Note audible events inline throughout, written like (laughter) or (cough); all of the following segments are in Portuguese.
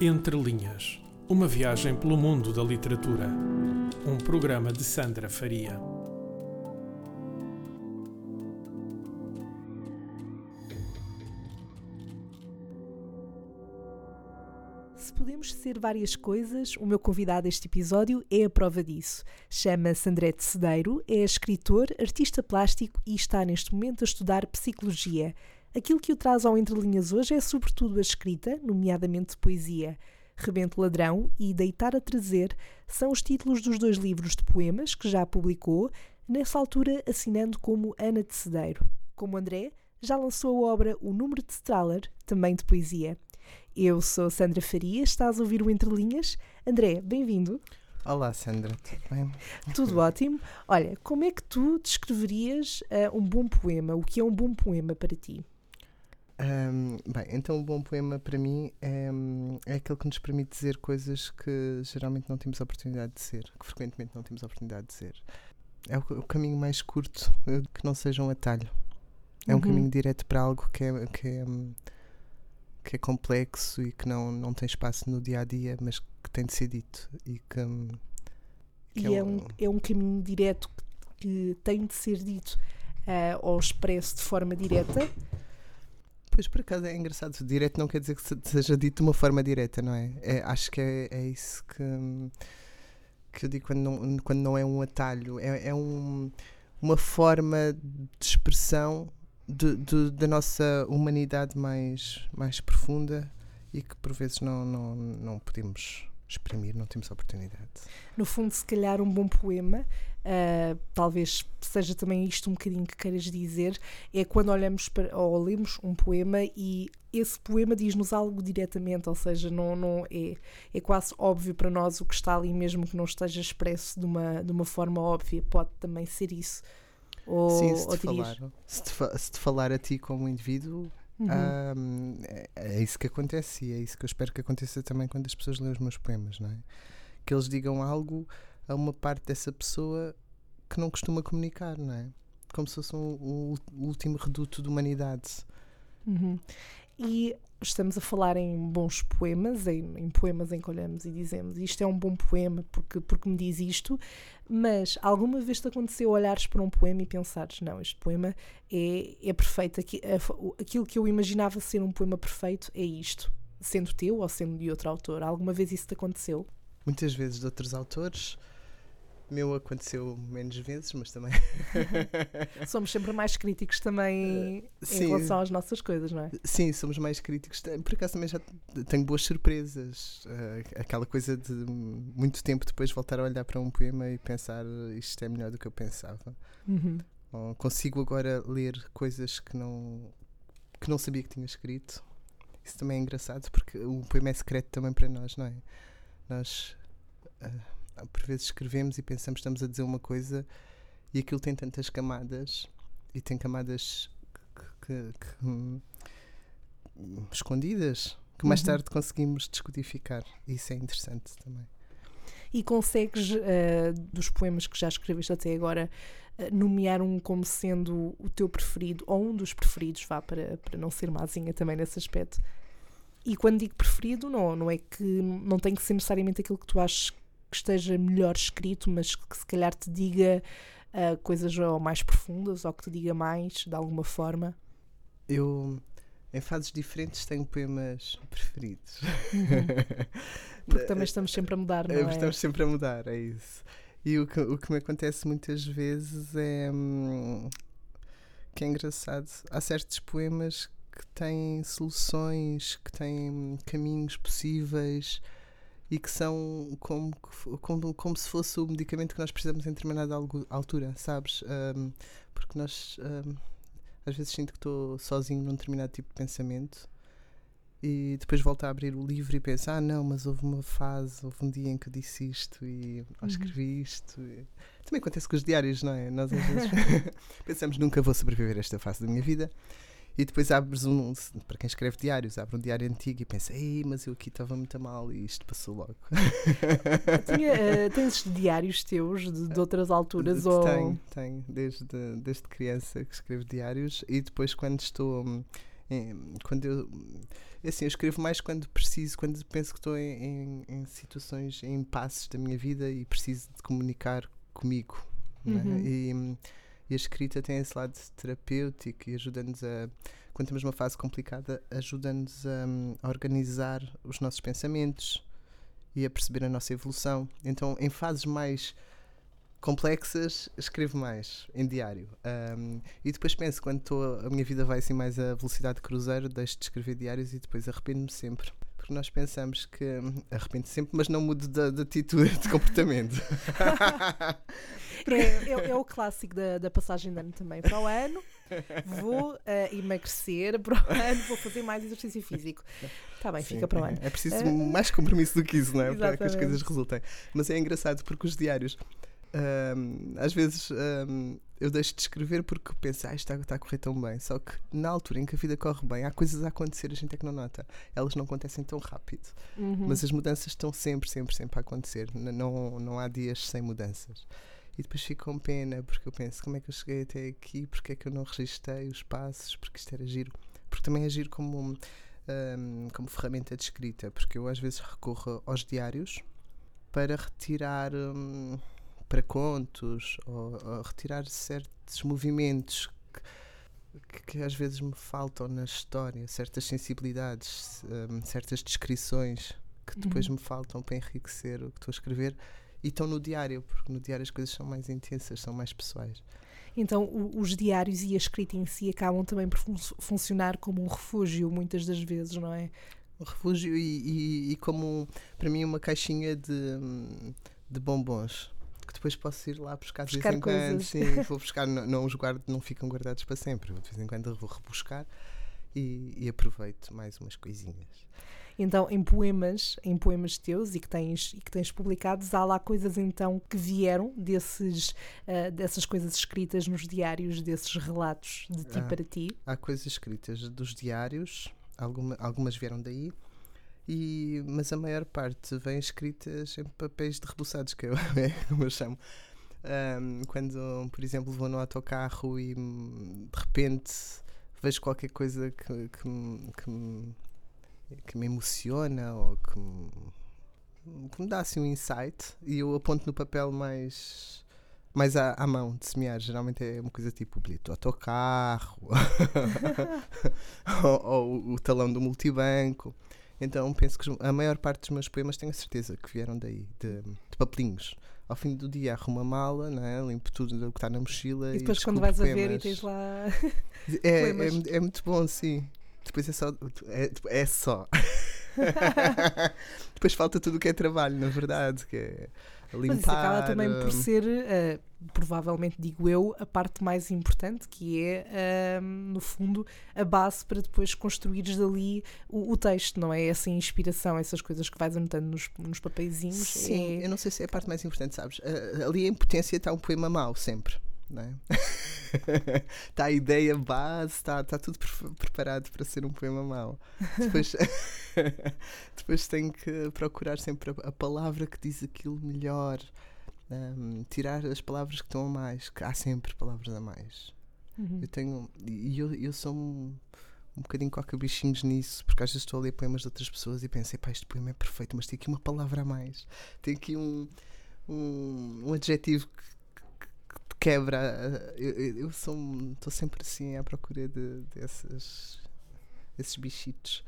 Entre Linhas Uma viagem pelo mundo da literatura. Um programa de Sandra Faria. Se podemos ser várias coisas, o meu convidado este episódio é a prova disso. Chama-se André de Cedeiro, é escritor, artista plástico e está neste momento a estudar psicologia. Aquilo que o traz ao Entre Linhas hoje é sobretudo a escrita, nomeadamente poesia. Rebento Ladrão e Deitar a Trazer são os títulos dos dois livros de poemas que já publicou, nessa altura assinando como Ana de Cedeiro. Como André, já lançou a obra O Número de Strahler, também de poesia. Eu sou Sandra Faria, estás a ouvir o Entre Linhas. André, bem-vindo. Olá, Sandra, tudo bem? (laughs) Tudo ótimo. Olha, como é que tu descreverias uh, um bom poema? O que é um bom poema para ti? Um, bem, então um bom poema para mim é, é aquele que nos permite dizer coisas que geralmente não temos a oportunidade de dizer, que frequentemente não temos a oportunidade de dizer. É o, o caminho mais curto, eh, que não seja um atalho. É um Uhum. caminho direto para algo que é, que é, que é complexo e que não, não tem espaço no dia a dia, mas que tem de ser dito. E que, hum, que E é um, é um caminho direto que, que tem de ser dito uh, ou expresso de forma direta. Pois por acaso é engraçado, direto não quer dizer que se- seja dito de uma forma direta, não é? É, acho que é, é isso que, que eu digo quando não, quando não é um atalho, é, é um, uma forma de expressão de, de- da nossa humanidade mais, mais profunda e que por vezes não, não, não podemos exprimir, não temos oportunidade. No fundo, se calhar, um bom poema, uh, talvez seja também isto um bocadinho que queiras dizer, é quando olhamos para, ou lemos um poema e esse poema diz-nos algo diretamente, ou seja, não, não é, é quase óbvio para nós o que está ali, mesmo que não esteja expresso de uma, de uma forma óbvia, pode também ser isso. Ou, Sim, se te, falar, se, te, se te falar a ti como indivíduo, Uhum. Ahm, é, é isso que acontece e é isso que eu espero que aconteça também quando as pessoas leem os meus poemas, não é? Que eles digam algo a uma parte dessa pessoa que não costuma comunicar, não é? Como se fosse um- o último reduto de humanidade. Uhum. E estamos a falar em bons poemas, em, em poemas em que olhamos e dizemos isto é um bom poema porque, porque me diz isto, mas alguma vez te aconteceu olhares para um poema e pensares, não, este poema é, é perfeito, aqui, aquilo que eu imaginava ser um poema perfeito é isto, sendo teu ou sendo de outro autor. Alguma vez isso te aconteceu? Muitas vezes de outros autores, meu aconteceu menos vezes, mas também. (laughs) Somos sempre mais críticos também em sim. relação às nossas coisas, não é? Sim, somos mais críticos. Por acaso também já tenho boas surpresas. Eh, aquela coisa de muito tempo depois voltar a olhar para um poema e pensar isto é melhor do que eu pensava. Uhum. Ou consigo agora ler coisas que não, que não sabia que tinha escrito. Isso também é engraçado porque o poema é secreto também para nós, não é? Nós ah, por vezes escrevemos e pensamos que estamos a dizer uma coisa e aquilo tem tantas camadas e tem camadas que, que- que, hum, escondidas que mais Uhum. tarde conseguimos descodificar. Isso é interessante também. E consegues, eh, dos poemas que já escreveste até agora, eh, nomear um como sendo o teu preferido, ou um dos preferidos, vá, para, para não ser mazinha também nesse aspecto. E quando digo preferido, não, não é que não tem que ser necessariamente aquilo que tu achas que esteja melhor escrito, mas que se calhar te diga eh, coisas ou mais profundas, ou que te diga mais, de alguma forma. Eu, em fases diferentes, tenho poemas preferidos. Porque também estamos sempre a mudar, não É, é? Estamos sempre a mudar, é isso. E o que, o que me acontece muitas vezes é hum, que é engraçado. Há certos poemas que têm soluções, que têm caminhos possíveis e que são como, como, como se fosse o medicamento que nós precisamos em determinada altura, sabes? Hum, porque nós hum, às vezes sinto que estou sozinho num determinado tipo de pensamento e depois volto a abrir o livro e penso, ah não, mas houve uma fase, houve um dia em que eu disse isto e ou escrevi isto. E... Também acontece com os diários, não é? Nós às vezes (laughs) pensamos, nunca vou sobreviver a esta fase da minha vida. E depois abres um, para quem escreve diários, abre um diário antigo e pensa, ei, mas eu aqui estava muito mal e isto passou logo. (laughs) (laughs) Tinha, eh, tens diários teus de, de outras alturas? ou... Tenho, tenho, desde, desde criança que escrevo diários e depois quando estou. hum, quando eu, É assim, eu escrevo mais quando preciso, quando penso que estou em, em, em situações, em passos da minha vida e preciso de comunicar comigo. Né? Uhum. E, e a escrita tem esse lado terapêutico e ajuda-nos a, quando temos uma fase complicada, ajuda-nos a, a organizar os nossos pensamentos e a perceber a nossa evolução. Então, em fases mais complexas, escrevo mais em diário. Um, e depois penso, quando tô, a minha vida vai assim mais a velocidade de cruzeiro, deixo de escrever diários e depois arrependo-me sempre. Porque nós pensamos que arrependo sempre, mas não mudo de, de atitude, de comportamento. (laughs) É, é, é o clássico da, da passagem de ano também. Para o ano vou uh, emagrecer, para o ano vou fazer mais exercício físico. Está bem, Sim, fica para o ano. É preciso Uh, mais compromisso do que isso, não é? Para que as Exatamente. coisas resultem. Mas é engraçado porque os diários, hum, às vezes hum, eu deixo de escrever porque penso, ah, isto está, está a correr tão bem. Só que na altura em que a vida corre bem, há coisas a acontecer, a gente é que não nota. Elas não acontecem tão rápido. Uhum. Mas as mudanças estão sempre, sempre, sempre a acontecer. Não, não há dias sem mudanças. E depois fico com pena, porque eu penso, como é que eu cheguei até aqui? Porque é que eu não registrei os passos? Porque isto era giro. Porque também é giro como, hum, como ferramenta de escrita. Porque eu às vezes recorro aos diários para retirar hum, para contos ou, ou retirar certos movimentos que, que às vezes me faltam na história, certas sensibilidades, hum, certas descrições que depois Uhum. me faltam para enriquecer o que estou a escrever e estão no diário, porque no diário as coisas são mais intensas, são mais pessoais. Então, o- os diários e a escrita em si acabam também por fun- funcionar como um refúgio, muitas das vezes, não é? Um refúgio e, e- e como para mim uma caixinha de, hum, de bombons. Que depois posso ir lá buscar de Buscar vez em quando. coisas. Sim, (laughs) vou buscar, não, não os guardo, não ficam guardados para sempre. De vez em quando vou rebuscar e, e aproveito mais umas coisinhas. Então, em poemas, em poemas teus e que tens, e que tens publicados, há lá coisas então que vieram desses, ah, dessas coisas escritas nos diários, desses relatos de ti Ah. para ti. Há coisas escritas dos diários, alguma- algumas vieram daí, e, mas a maior parte vem escritas em papéis de rebuçados, que eu, (laughs) é como eu chamo. Ahm, quando, por exemplo, vou no autocarro e hum, de repente vejo qualquer coisa que, que, me- que, me, que me emociona ou que me, que me dá assim um insight e eu aponto no papel mais mais à, à mão de semear. Geralmente é uma coisa tipo o bilhete do autocarro (laughs) ou, ou o talão do multibanco. Então penso que a maior parte dos meus poemas tenho a certeza que vieram daí, de, de papelinhos. Ao fim do dia arrumo a mala, não é? limpo tudo o que está na mochila E depois, quando descubro vais a ver e poemas. tens lá. É, poemas. é, é muito bom, sim. Depois é só. É, é só. (laughs) Depois falta tudo o que é trabalho, na verdade, que é limpar. Mas isso acaba também por hum, ser, ah, provavelmente digo eu, a parte mais importante, que é, ah, no fundo, a base para depois construires dali o, o texto, não é? Essa inspiração, essas coisas que vais anotando nos, nos papeizinhos. Sim, é- eu não sei se é a parte mais importante, sabes? Ah, ali em potência está um poema mau, sempre. Não é? Está (laughs) a ideia base, está está tudo pre- preparado para ser um poema mau. Depois, (laughs) depois tenho que procurar sempre a, a palavra que diz aquilo melhor. Ahm, tirar as palavras que estão a mais, que há sempre palavras a mais. Uhum. Eu tenho. E eu, eu sou um, um bocadinho coca-bichinhos nisso, porque às vezes estou a ler poemas de outras pessoas e pensei, pá, este poema é perfeito, mas tem aqui uma palavra a mais. Tem aqui um, um, um adjetivo quebra. Eu, eu, sou. Estou sempre assim à procura de, desses, desses bichitos.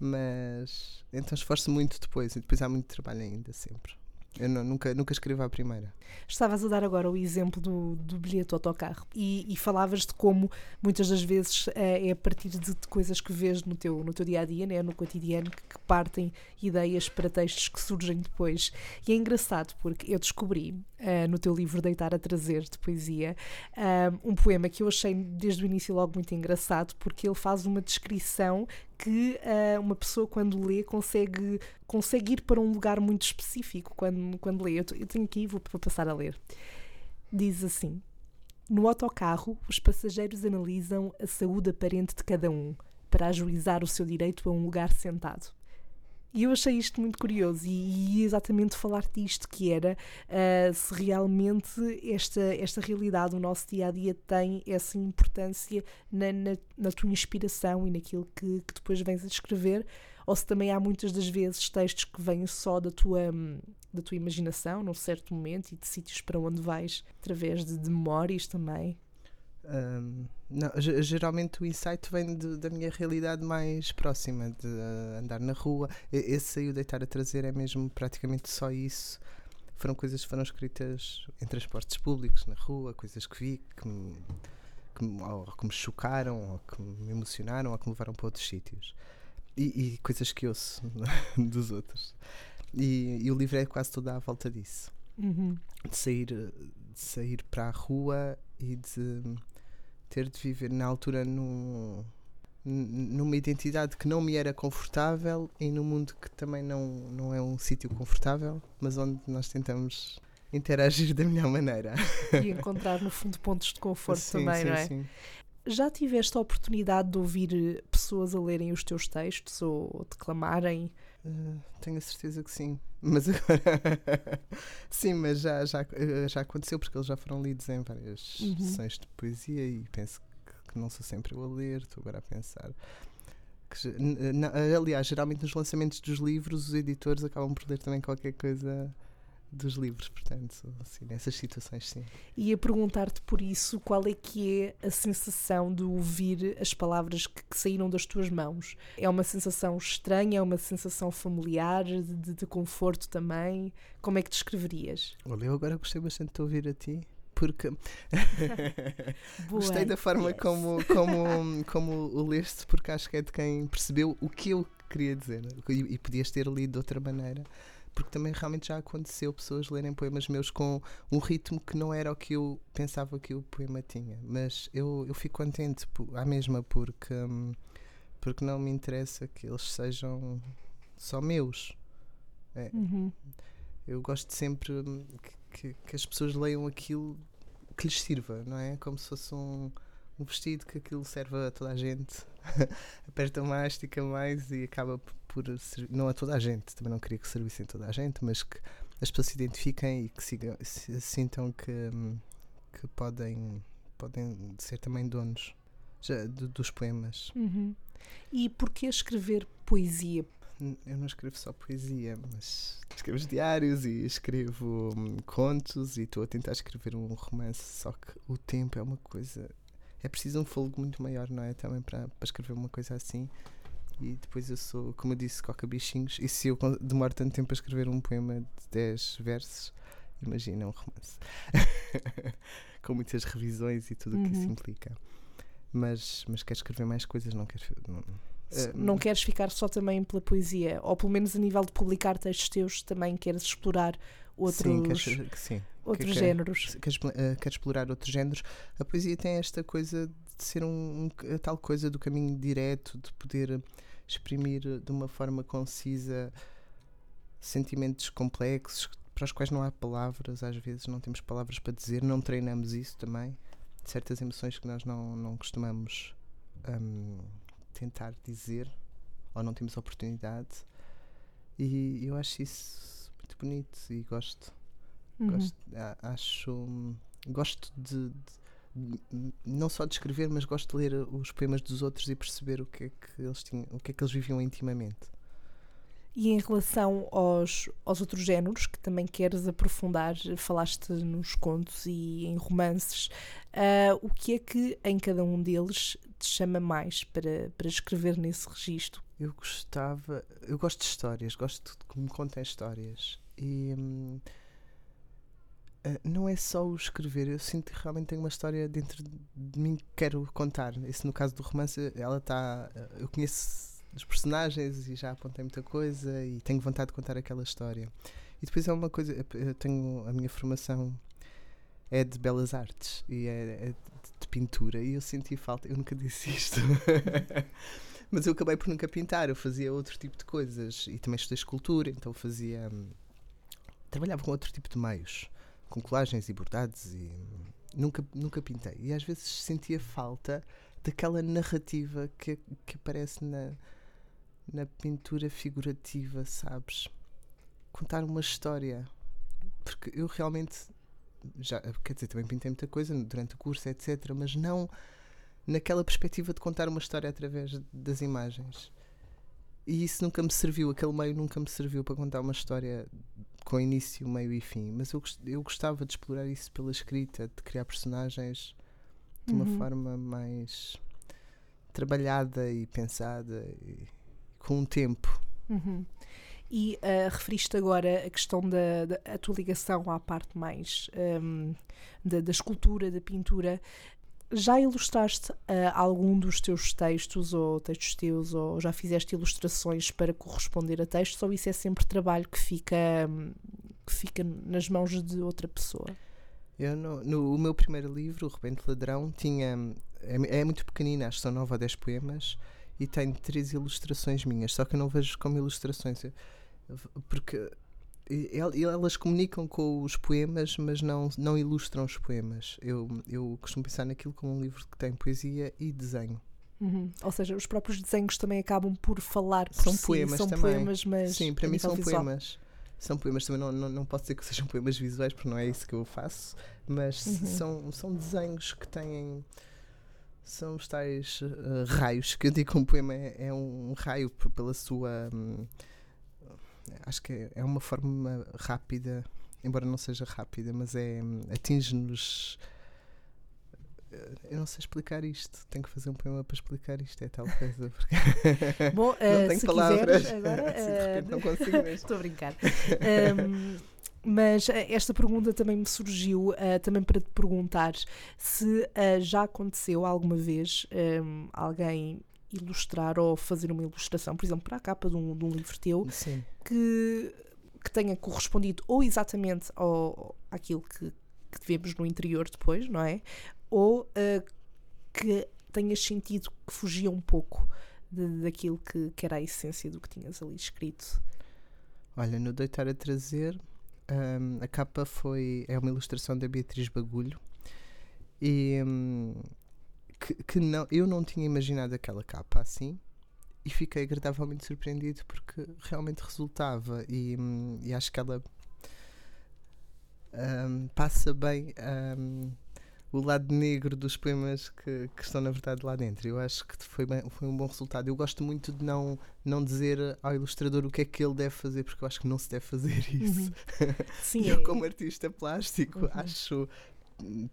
Mas. Então esforço muito depois, e depois há muito trabalho ainda, sempre. Eu não- nunca, nunca escrevo à primeira. Estavas a dar agora o exemplo do, do bilhete autocarro e, e falavas de como muitas das vezes eh, é a partir de, de coisas que vês no teu, no teu dia a dia, né, no cotidiano, que, que partem ideias para textos que surgem depois. E é engraçado porque eu descobri eh, no teu livro Deitar a Trazer de poesia ah, um poema que eu achei desde o início logo muito engraçado porque ele faz uma descrição que ah, uma pessoa quando lê consegue, consegue ir para um lugar muito específico quando, quando lê. Eu, eu tenho aqui, vou, vou passar a ler. Diz assim: No autocarro, os passageiros analisam a saúde aparente de cada um para ajuizar o seu direito a um lugar sentado. E eu achei isto muito curioso e, e exatamente falar disto, que era uh, se realmente esta, esta realidade, o nosso dia a dia tem essa importância na, na, na tua inspiração e naquilo que, que depois vens a escrever, ou se também há muitas das vezes textos que vêm só da tua, da tua imaginação num certo momento e de sítios para onde vais através de, de memórias também. Um, não, geralmente o insight vem de, da minha realidade mais próxima, de uh, andar na rua. Esse o deitar a trazer é mesmo praticamente só isso. Foram coisas que foram escritas em transportes públicos, na rua, coisas que vi que me, que me, ou que me chocaram, ou que me emocionaram, ou que me levaram para outros sítios. E, e coisas que ouço (laughs) dos outros. E, e, o livro é quase toda à volta disso. Uhum. De, sair, de sair para a rua e de ter de viver na altura num, numa identidade que não me era confortável e num mundo que também não, não é um sítio confortável, mas onde nós tentamos interagir da melhor maneira. E encontrar, no fundo, pontos de conforto sim, também, sim, não é? Sim. Já tiveste a oportunidade de ouvir pessoas a lerem os teus textos ou declamarem? Uh, tenho a certeza que sim. (laughs) Mas agora. (laughs) sim, mas já, já, eh, já aconteceu porque eles já foram lidos em várias uhum. sessões de poesia e penso que, que não sou sempre eu a ler, estou agora a pensar. Que, aliás, geralmente nos lançamentos dos livros, os editores acabam por ler também qualquer coisa dos livros, portanto, assim, nessas situações sim. E a perguntar-te por isso, qual é que é a sensação de ouvir as palavras que, que, saíram das tuas mãos? É uma sensação estranha, é uma sensação familiar, de, de, conforto também? Como é que descreverias? Olha, eu agora gostei bastante de ouvir a ti, porque (laughs) (laughs) gostei da forma yes. como, como, como o leste, porque acho que é de quem percebeu o que eu queria dizer e, e podias ter lido de outra maneira porque também realmente já aconteceu pessoas lerem poemas meus com um ritmo que não era o que eu pensava que o poema tinha. Mas eu, eu fico contente à mesma porque, hum, porque não me interessa que eles sejam só meus. É. Uhum. Eu gosto sempre hum, que, que, que, as pessoas leiam aquilo que lhes sirva, não é? Como se fosse um, um vestido que aquilo serve a toda a gente. (laughs) Aperta mais, estica mais e acaba por não a toda a gente, também não queria que servissem toda a gente, mas que as pessoas se identifiquem e que sigam, se, sintam que, que podem, podem ser também donos já, do, dos poemas. Uhum. E porquê escrever poesia? Eu não escrevo só poesia, mas escrevo diários e escrevo hum, contos e estou a tentar escrever um romance, só que o tempo é uma coisa. É preciso um fogo muito maior, não é? Também para, para escrever uma coisa assim. E depois eu sou, como eu disse, coca-bichinhos. E se eu demoro tanto tempo a escrever um poema de 10 versos, imagina um romance. (laughs) Com muitas revisões e tudo o uhum. que isso uhum. implica. Mas, mas quero escrever mais coisas, não quero. Não, não queres ficar só também pela poesia, ou pelo menos a nível de publicar textos teus, também queres explorar outros, sim, queres, sim. Outros quer, géneros. Queres, uh, queres explorar outros géneros. A poesia tem esta coisa de ser um, um, a tal coisa do caminho direto, de poder exprimir de uma forma concisa sentimentos complexos para os quais não há palavras, às vezes não temos palavras para dizer, não treinamos isso também. Certas emoções que nós não, não costumamos um, tentar dizer ou não temos oportunidade. E eu acho isso muito bonito e gosto. Uhum. gosto acho. Gosto de, de não só de escrever, mas gosto de ler os poemas dos outros e perceber o que é que eles tinham, o que é que eles viviam intimamente. E em relação aos, aos outros géneros que também queres aprofundar, falaste nos contos e em romances, uh, o que é que em cada um deles te chama mais para, para escrever nesse registro? Eu gostava, eu gosto de histórias, gosto de que me contem histórias e. Hum, Uh, não é só o escrever, eu sinto que realmente tenho uma história dentro de mim que quero contar. Isso no caso do romance, ela está. Uh, eu conheço os personagens e já apontei muita coisa e tenho vontade de contar aquela história. E depois é uma coisa, eu tenho a minha formação é de belas artes e é, é de pintura e eu senti falta, eu nunca disse isto. (laughs) Mas eu acabei por nunca pintar, eu fazia outro tipo de coisas e também estudei escultura, então fazia. Hum, trabalhava com outro tipo de meios com colagens e bordados e nunca, nunca pintei. E às vezes sentia falta daquela narrativa que, que aparece na, na pintura figurativa, sabes? Contar uma história. Porque eu realmente já, quer dizer, também pintei muita coisa durante o curso, etc. Mas não naquela perspectiva de contar uma história através das imagens. E isso nunca me serviu, aquele meio nunca me serviu para contar uma história com início, meio e fim. Mas eu, eu gostava de explorar isso pela escrita, de criar personagens de uma uhum. forma mais trabalhada e pensada e com um tempo. Uhum. E uh, referiste agora a questão da, da a tua ligação à parte mais um, da, da escultura, da pintura. Já ilustraste uh, algum dos teus textos ou textos teus ou já fizeste ilustrações para corresponder a textos ou isso é sempre trabalho que fica, um, que fica nas mãos de outra pessoa? Eu no, o meu primeiro livro, O Rebento Ladrão, tinha é, é muito pequenina, acho que são 9 ou 10 poemas e tem três ilustrações minhas, só que eu não vejo como ilustrações porque elas comunicam com os poemas, mas não, não ilustram os poemas. Eu, eu costumo pensar naquilo como um livro que tem poesia e desenho. Uhum. Ou seja, os próprios desenhos também acabam por falar por São si. poemas são também. Poemas, mas Sim, para mim são visual. poemas. São poemas também, não, não, não posso dizer que sejam poemas visuais, porque não é isso que eu faço, mas uhum. são, são desenhos que têm. São os tais uh, raios, que eu digo que um poema é, é um raio pela sua. Um, acho que é uma forma rápida, embora não seja rápida, mas é atinge-nos. Eu não sei explicar isto, tenho que fazer um poema para explicar isto, é tal coisa. Porque (laughs) Bom, (laughs) não tenho palavras. Agora, (laughs) uh, não consigo mesmo. Estou a brincar. Um, mas eh, esta pergunta também me surgiu uh, também para te perguntar se uh, já aconteceu alguma vez um, alguém ilustrar ou fazer uma ilustração, por exemplo, para a capa de um, de um livro teu, que, que tenha correspondido ou exatamente ao, àquilo que, que vemos no interior depois, não é? Ou uh, que tenhas sentido que fugia um pouco de, daquilo que, que era a essência do que tinhas ali escrito. Olha, no Deitar a Trazer, um, a capa foi é uma ilustração da Beatriz Bagulho e um, que, que não, eu não tinha imaginado aquela capa assim e fiquei agradavelmente surpreendido porque realmente resultava e, hum, e acho que ela um, passa bem um, o lado negro dos poemas que, que, estão na verdade lá dentro. Eu acho que foi, bem, foi um bom resultado. Eu gosto muito de não, não dizer ao ilustrador o que é que ele deve fazer, porque eu acho que não se deve fazer uhum. isso. Uhum. (laughs) Sim, (laughs) eu, é. como artista plástico, uhum. acho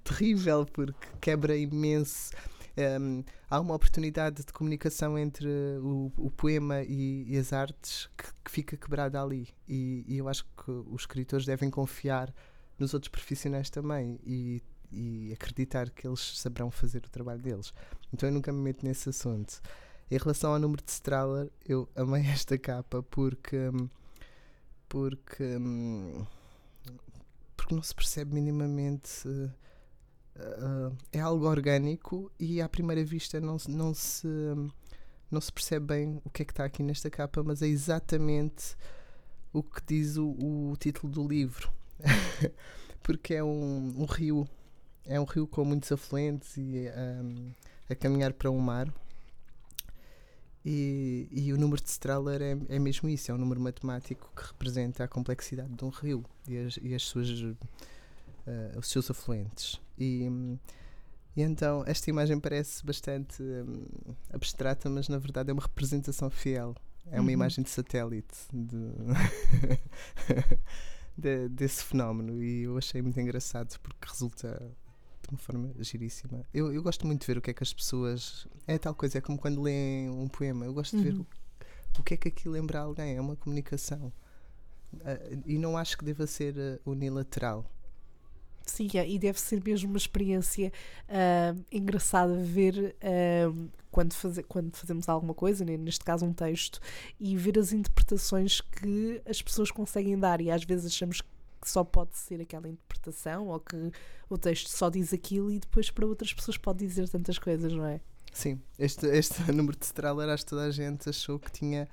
terrível porque quebra imenso um, há uma oportunidade de comunicação entre o, o poema e, e, as artes que, que fica quebrada ali. E, e, eu acho que os escritores devem confiar nos outros profissionais também e, e acreditar que eles saberão fazer o trabalho deles. Então eu nunca me meto nesse assunto. Em relação ao número de Strahler, eu amei (laughs) esta capa porque. porque. porque não se percebe minimamente. Uh, é algo orgânico e à primeira vista não, não, se, não se percebe bem o que é que está aqui nesta capa, mas é exatamente o que diz o, o título do livro. (laughs) Porque é um, um, rio, é um rio com muitos afluentes e um, a caminhar para um mar. E, e, o número de Strahler é, é mesmo isso, é um número matemático que representa a complexidade de um rio e as, e as suas uh, os seus afluentes. E, e então esta imagem parece bastante um, abstrata, mas na verdade é uma representação fiel. É uma uhum. imagem de satélite de (laughs) de, desse fenómeno e eu achei muito engraçado porque resulta de uma forma giríssima. Eu, eu gosto muito de ver o que é que as pessoas. É tal coisa, é como quando leem um poema. Eu gosto uhum. de ver uhum. o, o que é que aquilo lembra alguém. É uma comunicação. Uh, e não acho que deva ser uh, unilateral. Sim, é, e deve ser mesmo uma experiência uh, engraçada ver uh, quando, faze, quando fazemos alguma coisa, né? neste caso um texto, e ver as interpretações que as pessoas conseguem dar. E às vezes achamos que só pode ser aquela interpretação ou que o texto só diz aquilo e depois para outras pessoas pode dizer tantas coisas, não é? Sim, este, este (laughs) número de Strahler, acho que toda a gente achou que tinha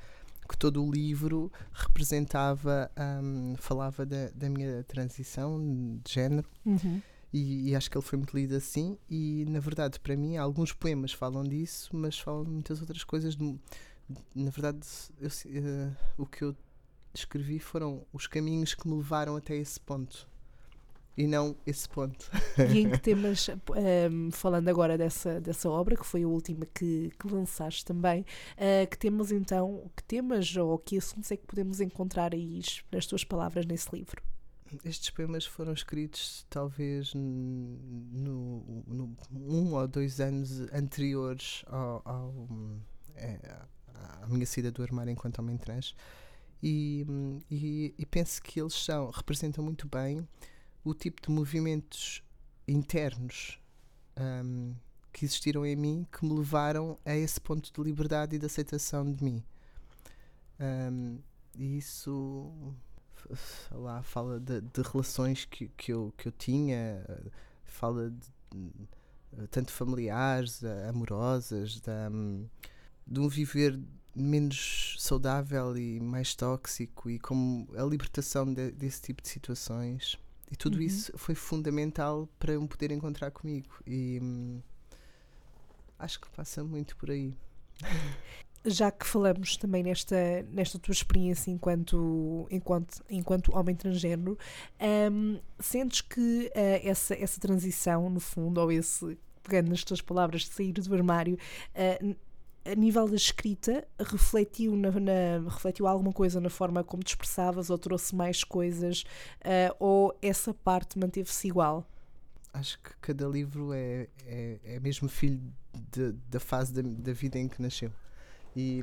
que todo o livro representava, um, falava da, da, minha transição de género. Uhum. E, e, acho que ele foi muito lido assim. E na verdade, para mim, alguns poemas falam disso, mas falam muitas outras coisas do, na verdade, eu, uh, o que eu escrevi foram os caminhos que me levaram até esse ponto e não esse ponto. E em que (laughs) temas, um, falando agora dessa, dessa obra, que foi a última que, que lançaste também, uh, que temas então, que temas ou que assuntos é que podemos encontrar aí nas tuas palavras nesse livro? Estes poemas foram escritos talvez no, no um ou dois anos anteriores ao, ao é, à minha saída do armário enquanto homem trans e, e, e penso que eles são, representam muito bem o tipo de movimentos internos um, que existiram em mim que me levaram a esse ponto de liberdade e de aceitação de mim. Um, e isso lá fala de, de, relações que, que, eu, que eu tinha, fala de, tanto familiares, amorosas, de, um, de um viver menos saudável e mais tóxico e como a libertação de, desse tipo de situações e tudo uhum. isso foi fundamental para me poder encontrar comigo. E hum, acho que passa muito por aí. Já que falamos também nesta, nesta tua experiência enquanto, enquanto, enquanto homem transgênero, um, sentes que uh, essa, essa transição, no fundo, ou esse, pegando nas tuas palavras, de sair do armário, uh, a nível da escrita, refletiu, na, na, refletiu alguma coisa na forma como te expressavas ou trouxe mais coisas? Uh, ou essa parte manteve-se igual? Acho que cada livro é, é, é mesmo filho de, da fase da, da vida em que nasceu. E,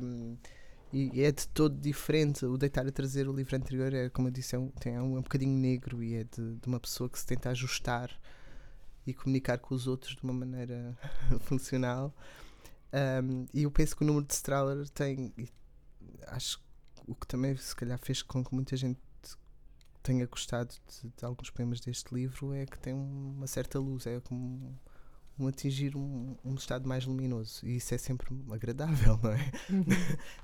e é de todo diferente. O Deitar a Trazer, o livro anterior, é, como eu disse, é um, é é um bocadinho negro e é de, de uma pessoa que se tenta ajustar e comunicar com os outros de uma maneira (laughs) funcional. Um, e eu penso que o número de Strahler tem. Acho que o que também se calhar fez com que muita gente tenha gostado de, de alguns poemas deste livro é que tem uma certa luz, é como um atingir um, um, estado mais luminoso e isso é sempre agradável, (laughs) não é? Uhum.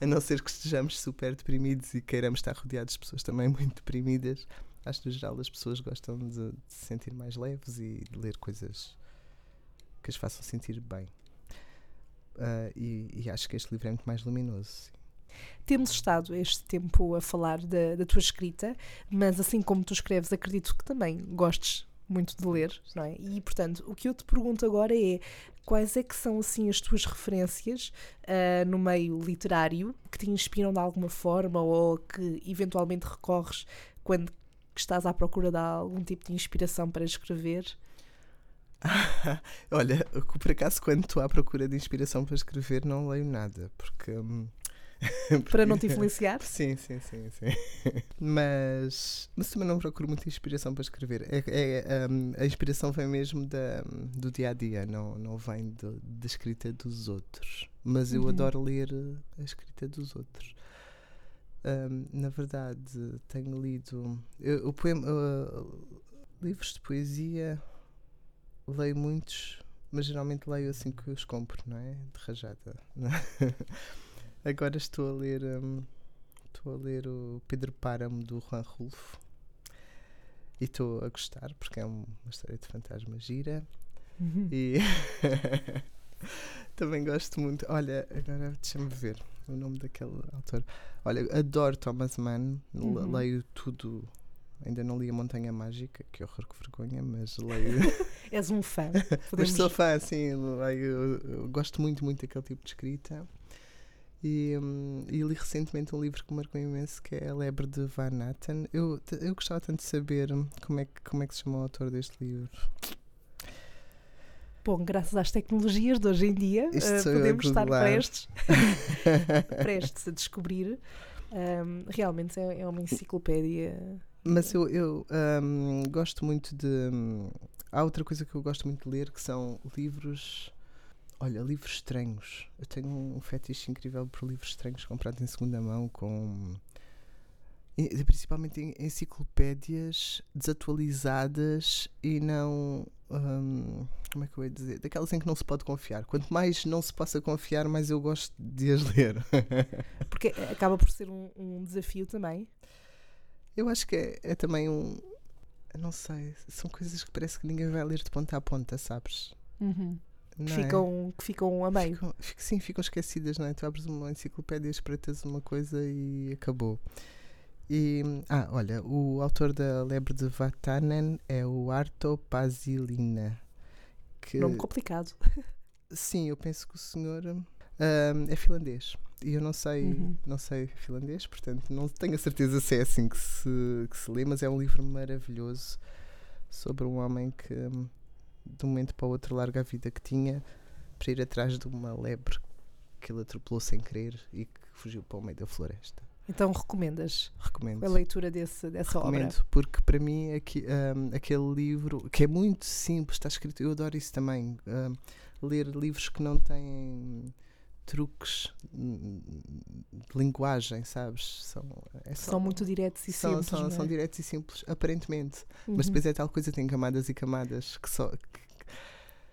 a não ser que estejamos super deprimidos e queiramos estar rodeados de pessoas também (laughs) muito deprimidas. Acho que no geral as pessoas gostam de, de se sentir mais leves e de ler coisas que as façam sentir bem. Uh, e, e, acho que este livro é muito mais luminoso. Temos estado este tempo a falar da, da, tua escrita, mas assim como tu escreves, acredito que também gostes muito de ler, não é? E portanto, o que eu te pergunto agora é quais é que são assim as tuas referências uh, no meio literário que te inspiram de alguma forma ou que eventualmente recorres quando estás à procura de algum tipo de inspiração para escrever? (laughs) Olha, (laughs) por acaso, quando estou à procura de inspiração para escrever, não leio nada, porque. Hum, (laughs) para não te influenciar? Sim, sim, sim, sim. mas, mas também não procuro muita inspiração para escrever. É, é um, a inspiração vem mesmo da, do dia a dia, não, não vem da escrita dos outros. Mas eu uhum. adoro ler a escrita dos outros. Um, na verdade, tenho lido eu, o poema, uh, livros de poesia leio muitos, mas geralmente leio assim que os compro, não é? De rajada. (laughs) Agora estou a ler. Um, estou a ler o Pedro Páramo do Juan Rulfo e estou a gostar porque é uma história de fantasma gira uhum. e (laughs) também gosto muito. Olha, agora deixa-me ver o nome daquele autor. Olha, adoro Thomas Mann, uhum. leio tudo Ainda não li A Montanha Mágica, que horror, que vergonha, mas leio. (laughs) És um fã. (laughs) Podemos... Mas sou fã, sim. Leio, eu, gosto muito, muito daquele tipo de escrita. E, um, e li recentemente um livro que marcou imenso, que é A Lebre de Van Natten. Eu, eu gostava tanto de saber como é, que, como é que se chama o autor deste livro. Bom, graças às tecnologias de hoje em dia, uh, podemos estar prestes, (laughs) prestes a descobrir. Um, realmente é, é uma enciclopédia mas eu, eu um, gosto muito de. Um, há outra coisa que eu gosto muito de ler que são livros. Olha, livros estranhos. Eu tenho um fetiche incrível por livros estranhos comprados em segunda mão, com. Principalmente enciclopédias desatualizadas e não. Um, como é que eu ia dizer? Daquelas em que não se pode confiar. Quanto mais não se possa confiar, mais eu gosto de as ler. (laughs) Porque acaba por ser um, um desafio também. Eu acho que é, é também um. Não sei, são coisas que parece que ninguém vai ler de ponta a ponta, sabes? Uhum. não é? ficam, que ficam a meio. Ficam, fic- sim, ficam esquecidas, não é? Tu abres uma enciclopédia, espreitas uma coisa e acabou. E, ah, olha, o autor da Lebre de Vatanen é o Arto Pasilina. Que, Nome complicado. (laughs) sim, eu penso que o senhor ahm, é finlandês. E eu não sei, Uhum. não sei finlandês, portanto não tenho a certeza se é assim que se, que se lê, mas é um livro maravilhoso sobre um homem que de um momento para o outro larga a vida que tinha para ir atrás de uma lebre que ele atropelou sem querer e que fugiu para o meio da floresta. Então recomendas Recomendo. a leitura desse, dessa obra? Recomendo, porque para mim aqui, hum, aquele livro, que é muito simples, está escrito, eu adoro isso também, hum, ler livros que não têm truques de linguagem, sabes? São, é só- São muito diretos e são, simples. são, não são é? diretos e simples, aparentemente. Uhum. Mas depois é tal coisa, tem camadas e camadas que só. que-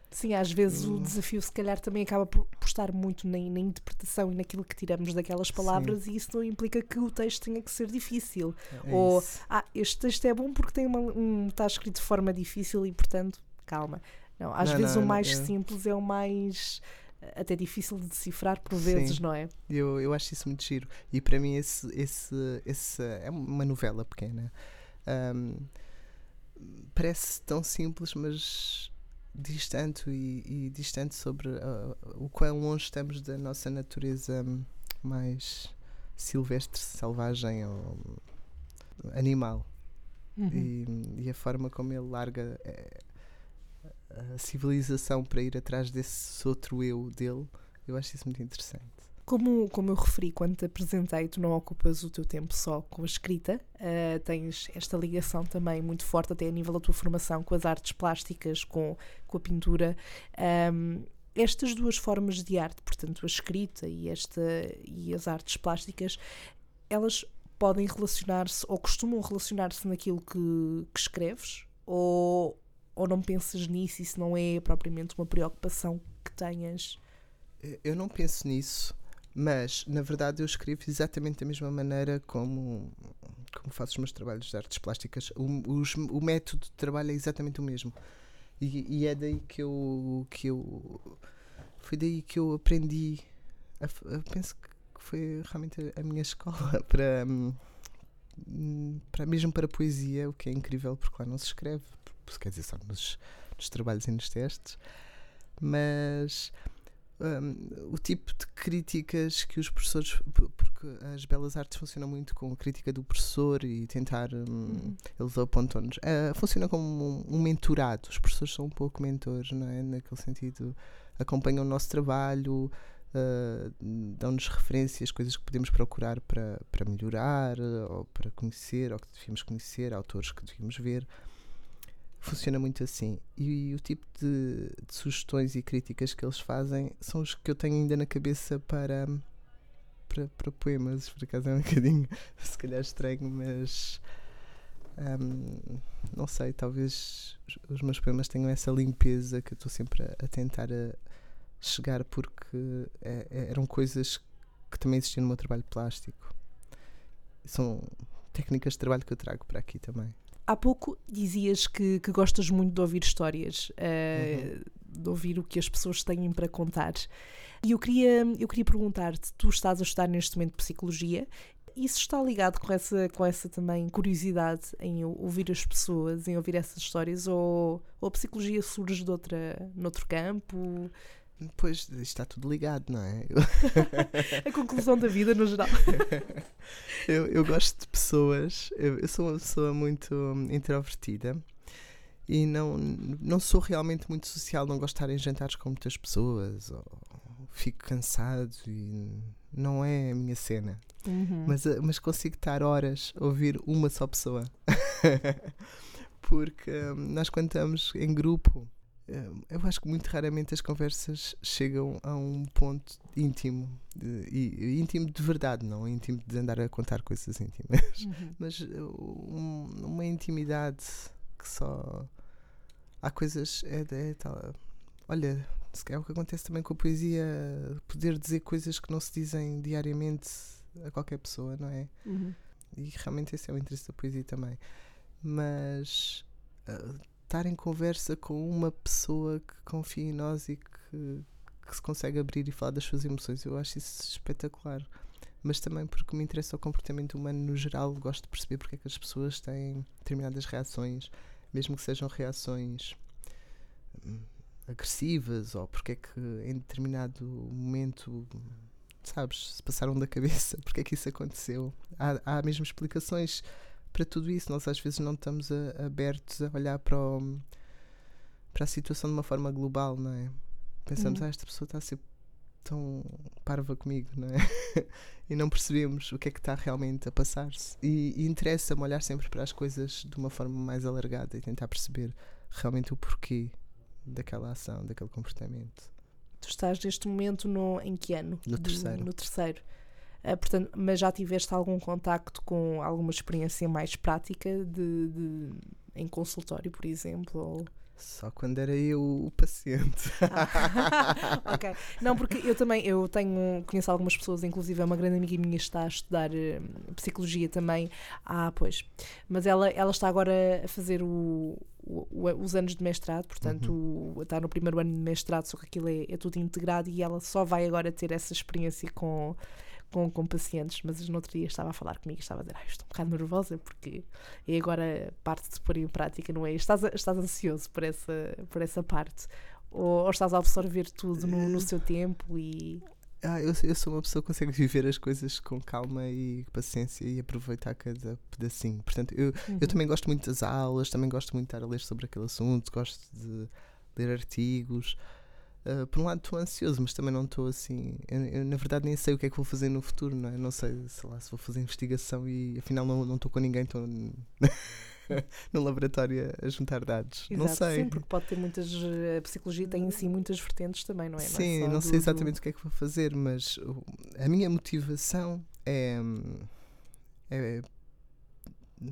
Sim, às vezes o Hum. desafio se calhar também acaba por, estar muito na, na interpretação e naquilo que tiramos daquelas palavras e isso não implica que o texto tenha que ser difícil. é Ou- isso. Ah, este texto é bom porque tem uma, um, está escrito de forma difícil e portanto, calma. Não, às Não, vezes não, o mais é- simples é o mais até difícil de decifrar por Sim. vezes, não é? Eu, eu acho isso muito giro. E para mim, esse, esse, esse é uma novela pequena. Ahm, parece tão simples, mas diz tanto e, e diz tanto sobre ah, o quão longe estamos da nossa natureza mais silvestre, selvagem ou animal. Uhum. E, e a forma como ele larga eh, civilização para ir atrás desse outro eu dele, eu acho isso muito interessante. Como, como eu referi quando te apresentei, tu não ocupas o teu tempo só com a escrita, eh, tens esta ligação também muito forte, até a nível da tua formação, com as artes plásticas, com, com a pintura. Ahm, estas duas formas de arte, portanto, a escrita e, esta, e as artes plásticas, elas podem relacionar-se ou costumam relacionar-se naquilo que, que escreves? Ou, ou não pensas nisso? Isso não é propriamente uma preocupação que tenhas? Eh, Eu não penso nisso, mas na verdade eu escrevo exatamente da mesma maneira como, como faço os meus trabalhos de artes plásticas. O, os- o método de trabalho é exatamente o mesmo. E, e é daí que eu, que eu. Foi daí que eu aprendi. a penso que foi realmente a, a minha escola (laughs) para. hum, para mesmo para poesia, o que é incrível porque lá não se escreve, quer dizer só nos, nos trabalhos e nos testes, mas um, o tipo de críticas que os professores, porque as belas artes funcionam muito com a crítica do professor e tentar, hum, eles apontam-nos, ah, funciona como um, um mentorado, os professores são um pouco mentores, não é? Naquele sentido, acompanham o nosso trabalho, ah, dão-nos referências, coisas que podemos procurar para, para melhorar, ah, ou para conhecer, ou que devíamos conhecer, autores que devíamos ver funciona muito assim. E, o tipo de, de sugestões e críticas que eles fazem são os que eu tenho ainda na cabeça para, para, para poemas. Por acaso é um (laughs) bocadinho, se calhar estranho, mas hum, não sei, talvez os meus poemas tenham essa limpeza que eu estou sempre a, a tentar a chegar porque é- é- eram coisas que também existiam no meu trabalho plástico. São técnicas de trabalho que eu trago para aqui também. Há pouco dizias que, que gostas muito de ouvir histórias, eh, de ouvir o que as pessoas têm para contar. E eu queria, eu queria perguntar-te: tu estás a estudar neste momento psicologia, isso está ligado com essa, com essa também curiosidade em ou- ouvir as pessoas, em ouvir essas histórias, ou, ou a psicologia surge de outra, noutro campo? Pois, isto está tudo ligado, não é? Eu, (laughs) A conclusão da vida, no geral. (laughs) eu, eu gosto de pessoas, eu, eu sou uma pessoa muito hum, introvertida e não, não sou realmente muito social, não gosto de estar em jantares com muitas pessoas, ou fico cansado e não é a minha cena. Uhum. Mas, eh, mas consigo estar horas a ouvir uma só pessoa. (laughs) Porque hum, nós, quando estamos em grupo, eu acho que muito raramente as conversas chegam a um ponto íntimo. e, íntimo de verdade, não íntimo de andar a contar coisas íntimas. Uhum. (laughs) Mas uh, um- uma intimidade que só. Há coisas. É, é tal. Olha, é o que acontece também com a poesia, poder dizer coisas que não se dizem diariamente a qualquer pessoa, não é? Uhum. E realmente esse é o interesse da poesia também. Mas ah, estar em conversa com uma pessoa que confia em nós e que, que se consegue abrir e falar das suas emoções. Eu acho isso espetacular. Mas também porque me interessa o comportamento humano no geral, gosto de perceber porque é que as pessoas têm determinadas reações, mesmo que sejam reações hum, agressivas ou porque é que em determinado momento sabes, se passaram da cabeça, (laughs) porque é que isso aconteceu. Há, há mesmo explicações para tudo isso. Nós às vezes não estamos a, abertos a olhar para, o, para a situação de uma forma global, não é? Pensamos, uhum. ah, esta pessoa está a ser tão parva comigo, não é? (laughs) e não percebemos o que é que está realmente a passar-se. E, e interessa-me olhar sempre para as coisas de uma forma mais alargada e tentar perceber realmente o porquê daquela ação, daquele comportamento. Tu estás neste momento no, em que ano? No terceiro. No terceiro. Uh, portanto, mas já tiveste algum contacto com alguma experiência mais prática de, de em consultório, por exemplo? Ou... Só quando era eu o paciente. Ah, (laughs) ok. Não, porque eu também eu tenho, conheço algumas pessoas, inclusive é uma grande amiga minha está a estudar uh, psicologia também. Ah, pois. Mas ela, ela está agora a fazer o, o, os anos de mestrado, portanto, uhum. o, está no primeiro ano de mestrado, só que aquilo é, é tudo integrado e ela só vai agora ter essa experiência com com, com pacientes, mas no outro dia estava a falar comigo, estava a dizer, ah, estou um bocado nervosa porque é agora parte de pôr em prática, não é? Estás, estás ansioso por essa, por essa parte? Ou, ou estás a absorver tudo no, no seu tempo e ah, eu, eu, sou uma pessoa que consegue viver as coisas com calma e paciência e aproveitar cada pedacinho. Portanto, eu, uhum. eu também gosto muito das aulas, também gosto muito de estar a ler sobre aquele assunto, gosto de ler artigos. Uh, por um lado estou ansioso, mas também não estou assim. Eu, eu, na verdade nem sei o que é que vou fazer no futuro, não é? Não sei, sei lá, se vou fazer investigação e afinal não estou com ninguém, estou (laughs) no laboratório a juntar dados. Exato, não sei. Sim, porque pode ter muitas. A psicologia tem em si muitas vertentes também, não é? Sim, não, é não sei exatamente do... o que é que vou fazer, mas a minha motivação é, é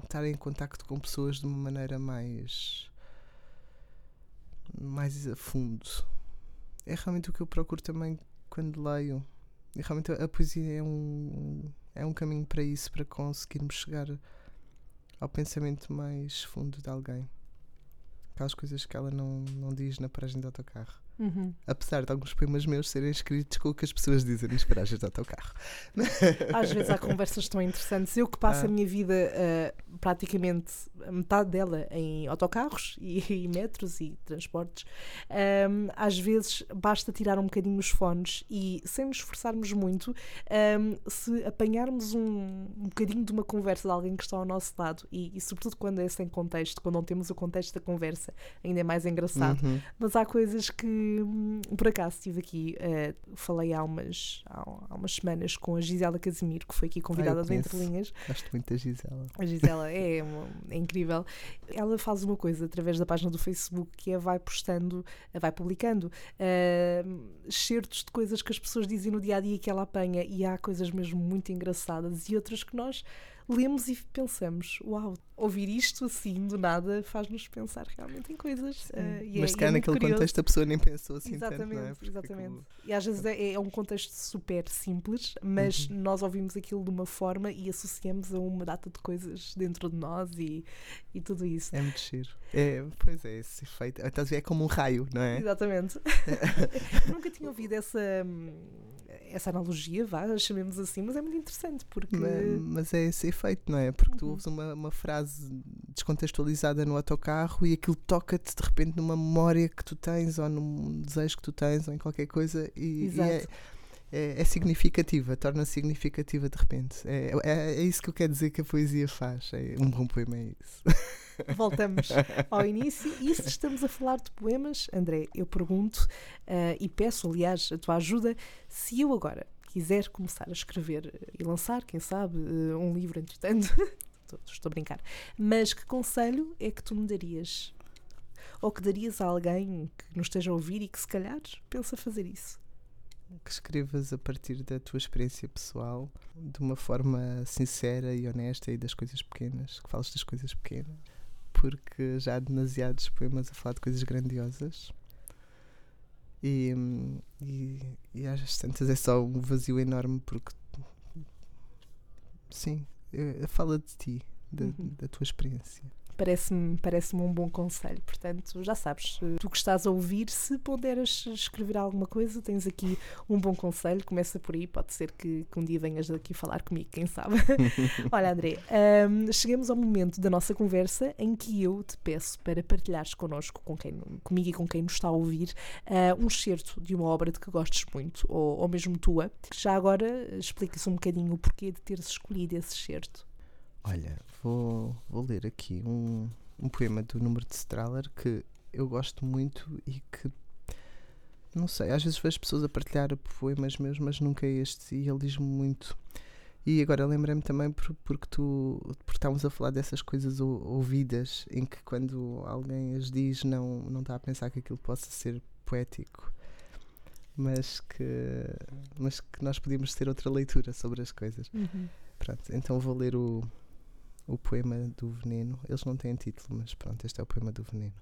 estar em contacto com pessoas de uma maneira mais mais a fundo é realmente o que eu procuro também quando leio. E realmente a, poesia é um, é um caminho para isso, para conseguirmos chegar ao pensamento mais fundo de alguém. Aquelas coisas que ela não, não diz na paragem do autocarro. Uhum. Apesar de alguns poemas meus serem escritos com o que as pessoas dizem nas paragens do autocarro. (laughs) Às vezes há conversas tão interessantes. Eu que passo ah. a minha vida uh, praticamente metade dela em autocarros e, (laughs) e metros e transportes, um, às vezes basta tirar um bocadinho os fones e, sem nos esforçarmos muito, um, se apanharmos um, um bocadinho de uma conversa de alguém que está ao nosso lado, e, e, sobretudo quando é sem contexto, quando não temos o contexto da conversa, ainda é mais engraçado. Uhum. Mas há coisas que Hum, por acaso estive aqui, uh, falei há umas, há, há, umas semanas com a Gisela Casimiro, que foi aqui convidada ah, de Entre Linhas. Gosto muito da Gisela. A Gisela é, é, incrível. Ela faz uma coisa através da página do Facebook que é vai postando, vai publicando uh, certos de coisas que as pessoas dizem no dia a dia que ela apanha, e há coisas mesmo muito engraçadas e outras que nós lemos e pensamos: uau, ouvir isto assim do nada faz-nos pensar realmente em coisas. Uh, Mas se calhar é naquele curioso. contexto a pessoa nem pensou assim exatamente, tanto, é? Exatamente. E às vezes é, é, um contexto super simples, mas uhum. nós ouvimos aquilo de uma forma e associamos a uma data de coisas dentro de nós e, e tudo isso. É muito giro. É, pois é, esse efeito. Então, é como um raio, não é? Exatamente. (laughs) nunca tinha ouvido essa essa analogia, vá, chamemos assim, mas é muito interessante porque. Mas, mas é esse efeito, não é? Porque uhum. tu ouves uma, uma frase descontextualizada no autocarro e aquilo toca-te de repente numa memória que tu tens ou num desejo que tu tens ou em qualquer coisa e, e é, é, é, significativa, torna-se significativa de repente. É, é, é, isso que eu quero dizer que a poesia faz. É, um bom poema é isso. (laughs) Voltamos ao início. E se estamos a falar de poemas, André, eu pergunto uh, e peço, aliás, a tua ajuda, se eu agora quiser começar a escrever e lançar, quem sabe, uh, um livro, entretanto, (laughs) estou, estou a brincar, mas que conselho é que tu me darias? Ou que darias a alguém que nos esteja a ouvir e que se calhar pensa fazer isso? que escrevas a partir da tua experiência pessoal, de uma forma sincera e honesta e das coisas pequenas, que fales das coisas pequenas porque já há demasiados poemas a falar de coisas grandiosas. E, e, e às tantas é só um vazio enorme porque sim, fala de ti, da, uhum. da tua experiência. Parece-me parece um bom conselho. Portanto, já sabes, tu que estás a ouvir, se ponderas escrever alguma coisa, tens aqui um bom conselho. Começa por aí, pode ser que, que um dia venhas aqui falar comigo, quem sabe. (laughs) Olha, André, um, chegamos ao momento da nossa conversa em que eu te peço para partilhares connosco, com quem, comigo e com quem nos está a ouvir, uh, um excerto de uma obra de que gostes muito, ou, ou mesmo tua. Já agora explica-se um bocadinho o porquê de teres escolhido esse excerto. Olha, vou, vou ler aqui um, um poema do Número de Strahler que eu gosto muito e que não sei, às vezes vejo pessoas a partilhar poemas meus, mas nunca este, e ele diz-me muito. E agora lembrei-me também por, porque tu porque estávamos a falar dessas coisas ouvidas, em que quando alguém as diz não, não está a pensar que aquilo possa ser poético, mas que, mas que nós podíamos ter outra leitura sobre as coisas. Uhum. Pronto, então vou ler o, o poema do veneno. Eles não têm título, mas pronto, este é o poema do veneno.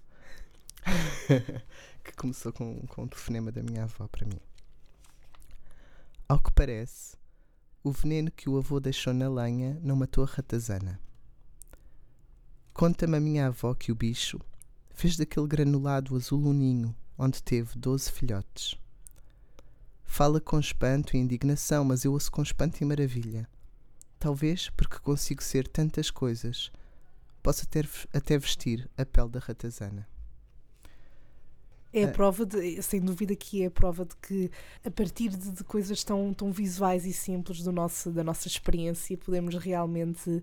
(laughs) que começou com, com o telefonema da minha avó para mim. Ao que parece, o veneno que o avô deixou na lenha não matou a ratazana. Conta-me a minha avó que o bicho fez daquele granulado azul um ninho onde teve doze filhotes. Fala com espanto e indignação, mas eu ouço com espanto e maravilha. Talvez porque consigo ser tantas coisas, possa ter, até vestir a pele da ratazana. É a prova de, sem dúvida que é a prova de que a partir de, de, coisas tão, tão visuais e simples do nosso, da nossa experiência podemos realmente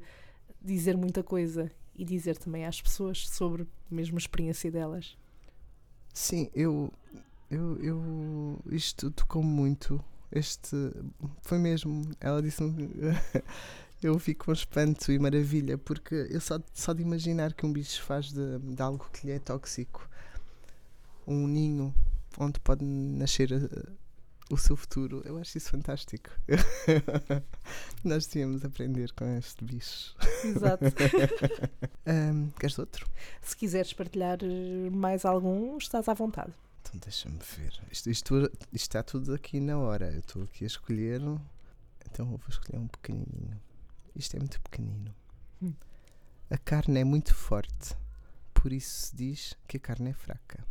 dizer muita coisa e dizer também às pessoas sobre a mesma experiência delas. Sim, eu, eu, eu isto tocou muito este foi mesmo. Ela disse-me. (laughs) eu fico com espanto e maravilha, porque eu só, só de imaginar que um bicho faz de, de algo que lhe é tóxico um ninho onde pode nascer a, eh, o seu futuro, eu acho isso fantástico. (laughs) Nós tínhamos aprender com este bicho. Exato. (laughs) um, queres outro? Se quiseres partilhar eh, mais algum, estás à vontade. Então deixa-me ver. Isto, isto, isto, está tudo aqui na hora. Eu estou aqui a escolher. Então vou escolher um pequenininho. Isto é muito pequenino. Hum. A carne é muito forte. Por isso se diz que a carne é fraca.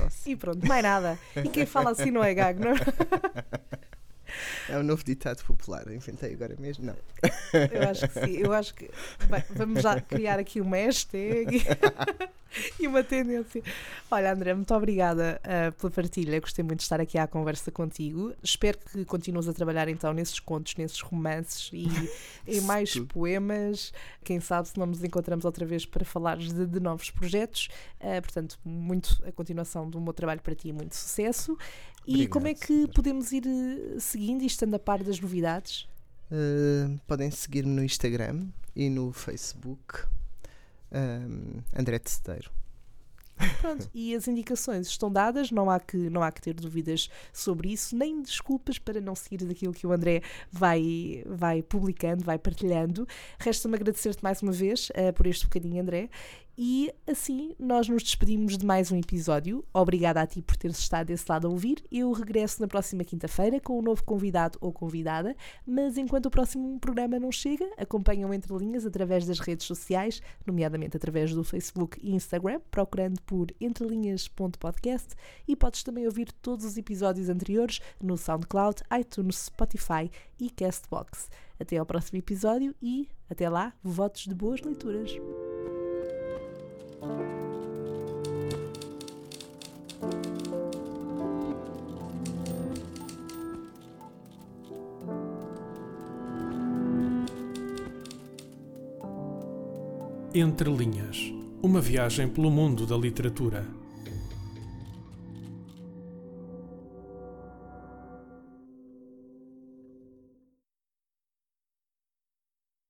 Assim. (laughs) E pronto, mais nada. E quem fala assim não é gago, não é? (laughs) É um novo ditado popular, inventei agora mesmo, não. Eu acho que sim, eu acho que bem, vamos já criar aqui uma hashtag (laughs) (laughs) e uma tendência. Olha, André, muito obrigada uh, pela partilha. Gostei muito de estar aqui à conversa contigo. Espero que continues a trabalhar então nesses contos, nesses romances e (laughs) em mais poemas. Quem sabe se não nos encontramos outra vez para falar de, de novos projetos. Uh, portanto, muito a continuação do meu trabalho para ti, muito sucesso. E Obrigado, como é que senhor. podemos ir eh, seguindo e estando a par das novidades? Uh, podem seguir-me no Instagram e no Facebook André Tecedeiro. Pronto, e as indicações estão dadas, não há, que, não há que ter dúvidas sobre isso, nem desculpas para não seguir daquilo que o André vai, vai publicando, vai partilhando. Resta-me agradecer-te mais uma vez uh, por este bocadinho, André, e assim nós nos despedimos de mais um episódio. Obrigada a ti por teres estado desse lado a ouvir. Eu regresso na próxima quinta-feira com um novo convidado ou convidada, mas enquanto o próximo programa não chega, acompanham Entre Linhas através das redes sociais, nomeadamente através do Facebook e Instagram, procurando por entrelinhas.podcast e podes também ouvir todos os episódios anteriores no SoundCloud, iTunes, Spotify e Castbox. Até ao próximo episódio e, até lá, votos de boas leituras. Entre Linhas Uma viagem pelo mundo da literatura